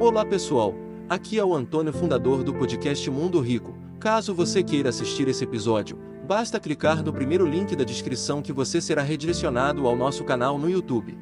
Olá pessoal, aqui é o Antônio, fundador do podcast Mundo Rico. Caso você queira assistir esse episódio, basta clicar no primeiro link da descrição que você será redirecionado ao nosso canal no YouTube.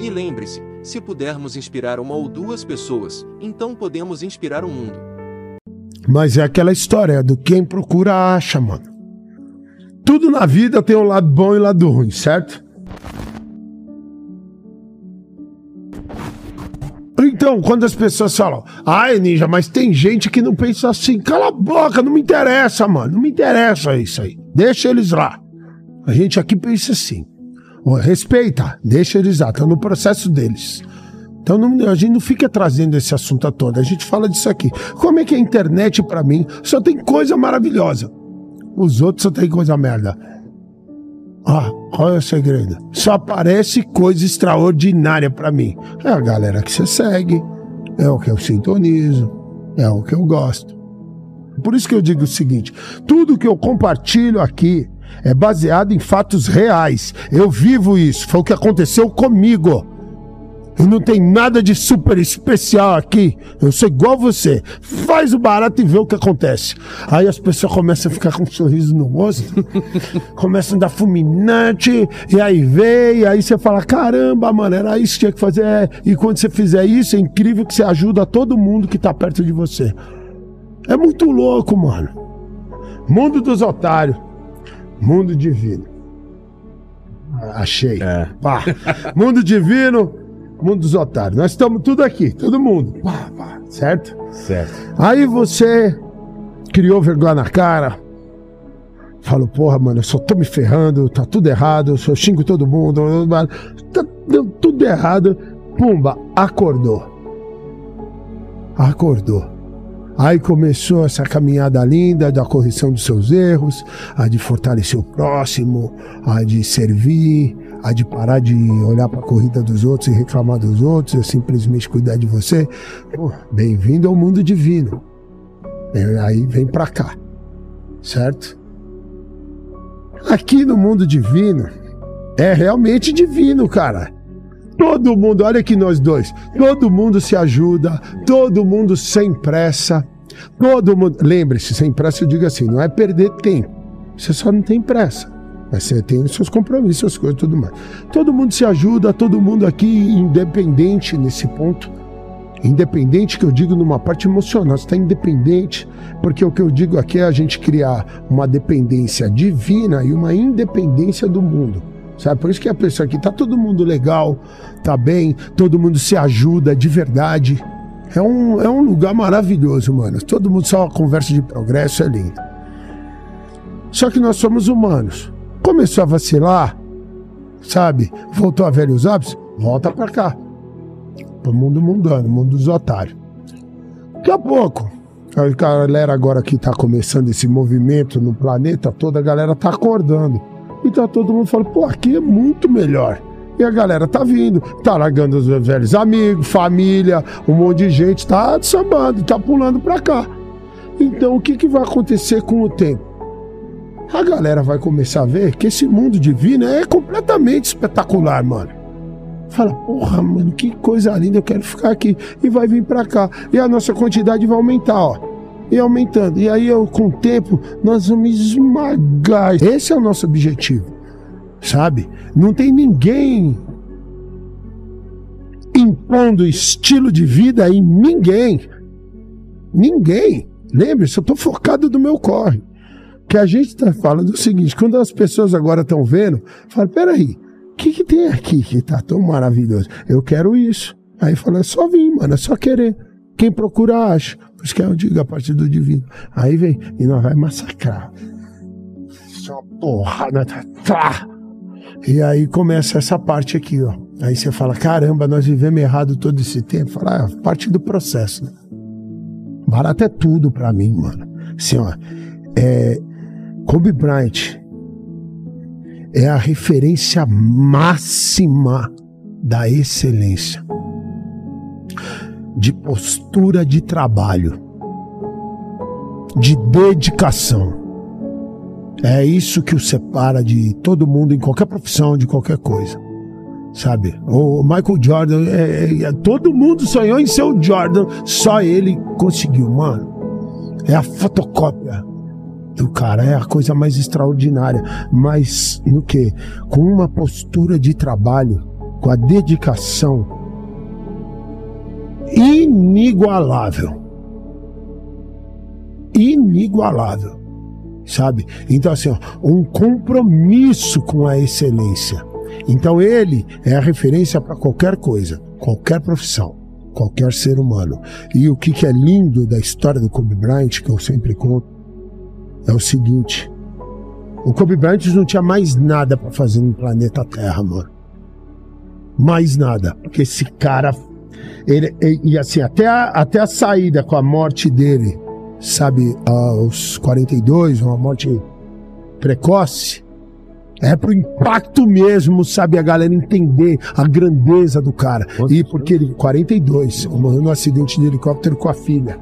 E lembre-se, se pudermos inspirar uma ou duas pessoas, então podemos inspirar o mundo. Mas é aquela história do quem procura acha, mano. Tudo na vida tem um lado bom e um lado ruim, certo? Então, quando as pessoas falam, ai, Ninja, mas tem gente que não pensa assim, cala a boca, não me interessa, mano, não me interessa isso aí. Deixa eles lá. A gente aqui pensa assim. Respeita, deixa eles lá, tá no processo deles. Então não, a gente não fica trazendo esse assunto à tona, a gente fala disso aqui. Como é que a internet para mim só tem coisa maravilhosa? Os outros só tem coisa merda. Ah, qual é o segredo? Só aparece coisa extraordinária para mim. É a galera que você segue, é o que eu sintonizo, é o que eu gosto. Por isso que eu digo o seguinte: tudo que eu compartilho aqui é baseado em fatos reais. Eu vivo isso, foi o que aconteceu comigo. E não tem nada de super especial aqui. Eu sou igual você. Faz o barato e vê o que acontece. Aí as pessoas começam a ficar com um sorriso no rosto, começam a dar fulminante, e aí vem, e aí você fala: caramba, mano, era isso que tinha que fazer. E quando você fizer isso, é incrível que você ajuda todo mundo que tá perto de você. É muito louco, mano. Mundo dos otários. Mundo divino. Achei. É. Mundo divino mundo dos otários. Nós estamos tudo aqui, todo mundo. Pá, pá, certo? Certo. Aí você criou vergonha na cara. Falou, porra, mano, eu só tô me ferrando, tá tudo errado, eu xingo todo mundo, tá deu tudo errado. Pumba, acordou. Acordou. Aí começou essa caminhada linda da correção dos seus erros, a de fortalecer o próximo, a de servir, a de parar de olhar para a corrida dos outros e reclamar dos outros, e simplesmente cuidar de você. Bem-vindo ao mundo divino. É, aí vem para cá, certo? Aqui no mundo divino é realmente divino, cara. Todo mundo, olha aqui nós dois, todo mundo se ajuda, todo mundo sem pressa, todo mundo. Lembre-se, sem pressa eu digo assim, não é perder tempo, você só não tem pressa. Mas você tem os seus compromissos, suas coisas e tudo mais. Todo mundo se ajuda, todo mundo aqui independente nesse ponto. Independente que eu digo numa parte emocional, você está independente, porque o que eu digo aqui é a gente criar uma dependência divina e uma independência do mundo. Sabe? Por isso que a pessoa aqui tá todo mundo legal, tá bem, todo mundo se ajuda de verdade. É um, é um lugar maravilhoso, mano. Todo mundo só conversa de progresso, é lindo. Só que nós somos humanos. Começou a vacilar, sabe? Voltou a velhos hábitos, volta pra cá. Pro mundo mundano, mundo dos otários. Daqui a pouco, a galera agora que tá começando esse movimento no planeta todo, a galera tá acordando. E tá todo mundo falando, pô, aqui é muito melhor. E a galera tá vindo, tá largando os velhos amigos, família, um monte de gente tá sambando, tá pulando pra cá. Então o que, que vai acontecer com o tempo? A galera vai começar a ver que esse mundo divino é completamente espetacular, mano. Fala, porra, mano, que coisa linda, eu quero ficar aqui. E vai vir pra cá. E a nossa quantidade vai aumentar, ó e aumentando. E aí, com o tempo, nós vamos esmagar. Esse é o nosso objetivo, sabe? Não tem ninguém impondo estilo de vida em ninguém. Ninguém. Lembre-se, eu estou focado no meu corre. Que a gente está falando o seguinte: quando as pessoas agora estão vendo, fala, peraí, o que, que tem aqui que está tão maravilhoso? Eu quero isso. Aí fala, é só vir, mano, é só querer. Quem procura acha. Por isso que eu digo a partir do divino. Aí vem e nós vai massacrar. Só porrada. Tá, tá. E aí começa essa parte aqui, ó. Aí você fala, caramba, nós vivemos errado todo esse tempo. Fala, ah, parte do processo, né? Barato é tudo pra mim, mano. Assim, ó. É, Kobe Bryant é a referência máxima da excelência de postura de trabalho, de dedicação. É isso que o separa de todo mundo em qualquer profissão, de qualquer coisa. Sabe? O Michael Jordan, é, é, todo mundo sonhou em ser o Jordan, só ele conseguiu, mano. É a fotocópia do cara, é a coisa mais extraordinária. Mas no que? Com uma postura de trabalho, com a dedicação inigualável. Inigualável. Sabe? Então, assim, ó, um compromisso com a excelência. Então, ele é a referência para qualquer coisa, qualquer profissão, qualquer ser humano. E o que, que é lindo da história do Kobe Bryant, que eu sempre conto, é o seguinte: o Kobe Bryant não tinha mais nada para fazer no planeta Terra, mano. Mais nada. Porque esse cara. Ele, e assim, até a, até a saída com a morte dele, sabe, aos 42, uma morte precoce, é pro impacto mesmo, sabe, a galera entender a grandeza do cara. Quanto e porque ele, 42, morreu no acidente de helicóptero com a filha.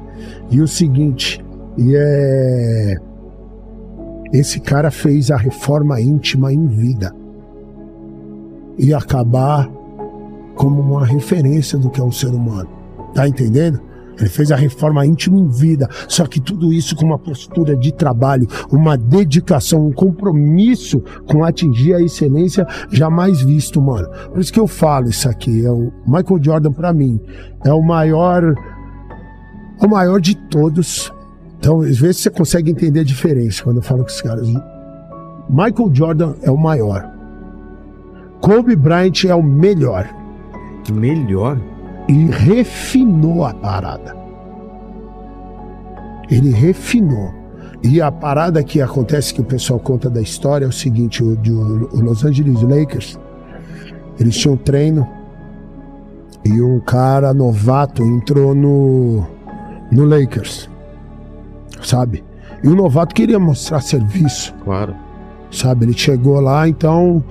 E o seguinte, e é esse cara fez a reforma íntima em vida. E acabar como uma referência do que é um ser humano. Tá entendendo? Ele fez a reforma íntima em vida, só que tudo isso com uma postura de trabalho, uma dedicação, um compromisso com atingir a excelência jamais visto, mano. Por isso que eu falo isso aqui. É o Michael Jordan para mim é o maior, o maior de todos então, às vezes você consegue entender a diferença quando eu falo com os caras. Michael Jordan é o maior. Kobe Bryant é o melhor. Melhor? E refinou a parada. Ele refinou. E a parada que acontece que o pessoal conta da história é o seguinte: o, o, o Los Angeles Lakers, eles tinham treino e um cara novato entrou no, no Lakers sabe? E o novato queria mostrar serviço. Claro. Sabe? Ele chegou lá, então.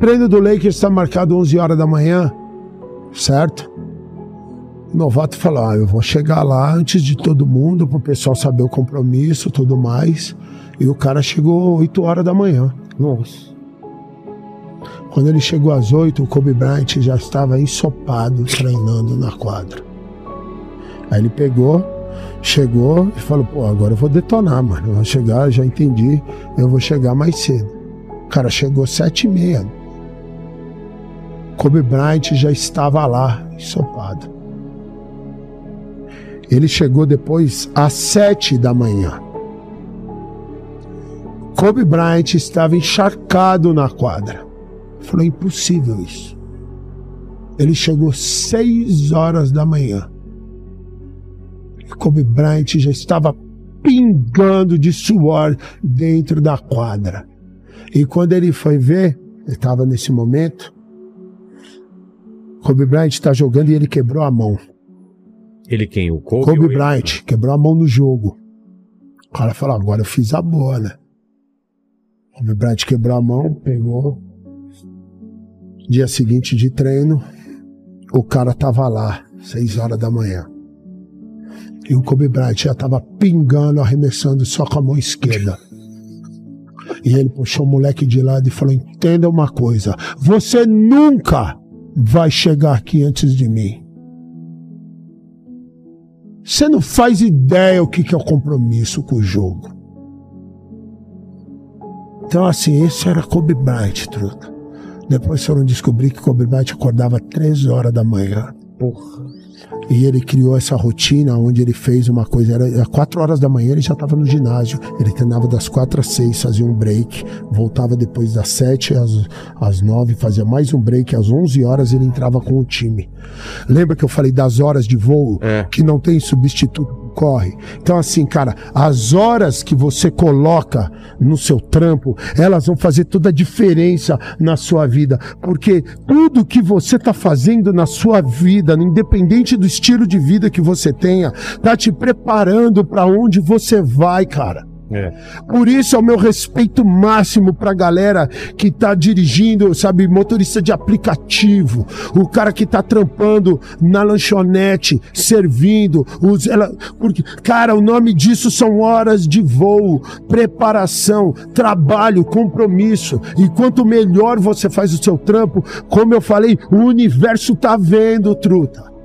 Treino do Lakers está marcado 11 horas da manhã, certo? O novato falou: ah, eu vou chegar lá antes de todo mundo, para o pessoal saber o compromisso tudo mais. E o cara chegou 8 horas da manhã. Nossa. Quando ele chegou às 8, o Kobe Bryant já estava ensopado treinando na quadra. Aí ele pegou, chegou e falou, pô, agora eu vou detonar, mano. Eu vou chegar, já entendi, eu vou chegar mais cedo. Cara chegou sete e meia. Kobe Bryant já estava lá, ensopado. Ele chegou depois às sete da manhã. Kobe Bryant estava encharcado na quadra. Falou, impossível isso. Ele chegou seis horas da manhã. Kobe Bryant já estava pingando de suor dentro da quadra. E quando ele foi ver, ele estava nesse momento, Kobe Bryant está jogando e ele quebrou a mão. Ele quem? O Kobe? Kobe Bryant, quebrou a mão no jogo. O cara falou, agora eu fiz a né? Kobe Bryant quebrou a mão, pegou. Dia seguinte de treino, o cara tava lá, seis horas da manhã. E o Kobe Bryant já estava pingando, arremessando só com a mão esquerda. E ele puxou o moleque de lado e falou: Entenda uma coisa, você nunca vai chegar aqui antes de mim. Você não faz ideia o que é o compromisso com o jogo. Então, assim, esse era Kobe Bryant, truta. Depois foram descobrir que Kobe Bryant acordava três horas da manhã. Porra. E ele criou essa rotina onde ele fez uma coisa, era quatro horas da manhã ele já estava no ginásio, ele treinava das quatro às seis, fazia um break, voltava depois das sete às, às nove, fazia mais um break, às onze horas ele entrava com o time. Lembra que eu falei das horas de voo, é. que não tem substituto corre. Então, assim, cara, as horas que você coloca no seu trampo, elas vão fazer toda a diferença na sua vida. Porque tudo que você está fazendo na sua vida, independente do estilo de vida que você tenha, tá te preparando para onde você vai, cara. É. Por isso é o meu respeito máximo pra galera que tá dirigindo, sabe, motorista de aplicativo, o cara que tá trampando na lanchonete, servindo, os, ela, porque, cara, o nome disso são horas de voo, preparação, trabalho, compromisso. E quanto melhor você faz o seu trampo, como eu falei, o universo tá vendo, truta.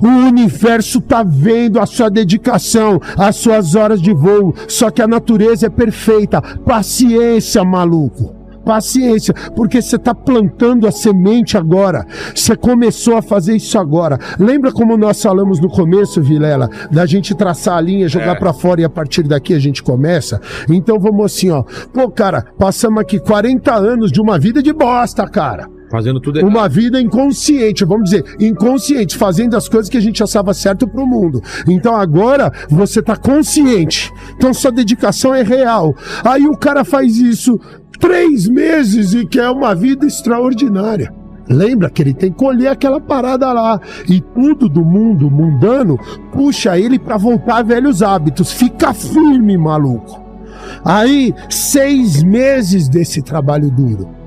O universo tá vendo a sua dedicação, as suas horas de voo. Só que a natureza é perfeita. Paciência, maluco. Paciência, porque você está plantando a semente agora. Você começou a fazer isso agora. Lembra como nós falamos no começo, Vilela, da gente traçar a linha, jogar É. pra fora e a partir daqui a gente começa? Então vamos assim, ó. Pô, cara, passamos aqui 40 anos de uma vida de bosta, cara. Fazendo tudo errado. Uma vida inconsciente, vamos dizer, inconsciente, fazendo as coisas que a gente achava certo pro mundo. Então agora você tá consciente. Então sua dedicação é real. Aí o cara faz isso três meses e quer uma vida extraordinária. Lembra que ele tem que colher aquela parada lá. E tudo do mundo mundano puxa ele pra voltar a velhos hábitos. Fica firme, maluco. Aí, seis meses desse trabalho duro.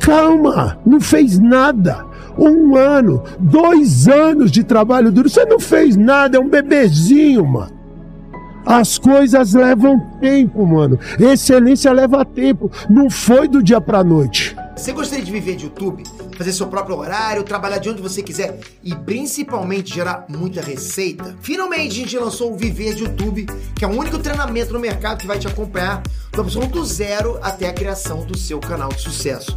Calma, não fez nada. Um ano, dois anos de trabalho duro, você não fez nada, é um bebezinho, mano. As coisas levam tempo, mano. Excelência leva tempo. Não foi do dia pra noite. Você gostaria de viver de YouTube, fazer seu próprio horário, trabalhar de onde você quiser e principalmente gerar muita receita? Finalmente a gente lançou o Viver de YouTube, que é o único treinamento no mercado que vai te acompanhar do absoluto zero até a criação do seu canal de sucesso.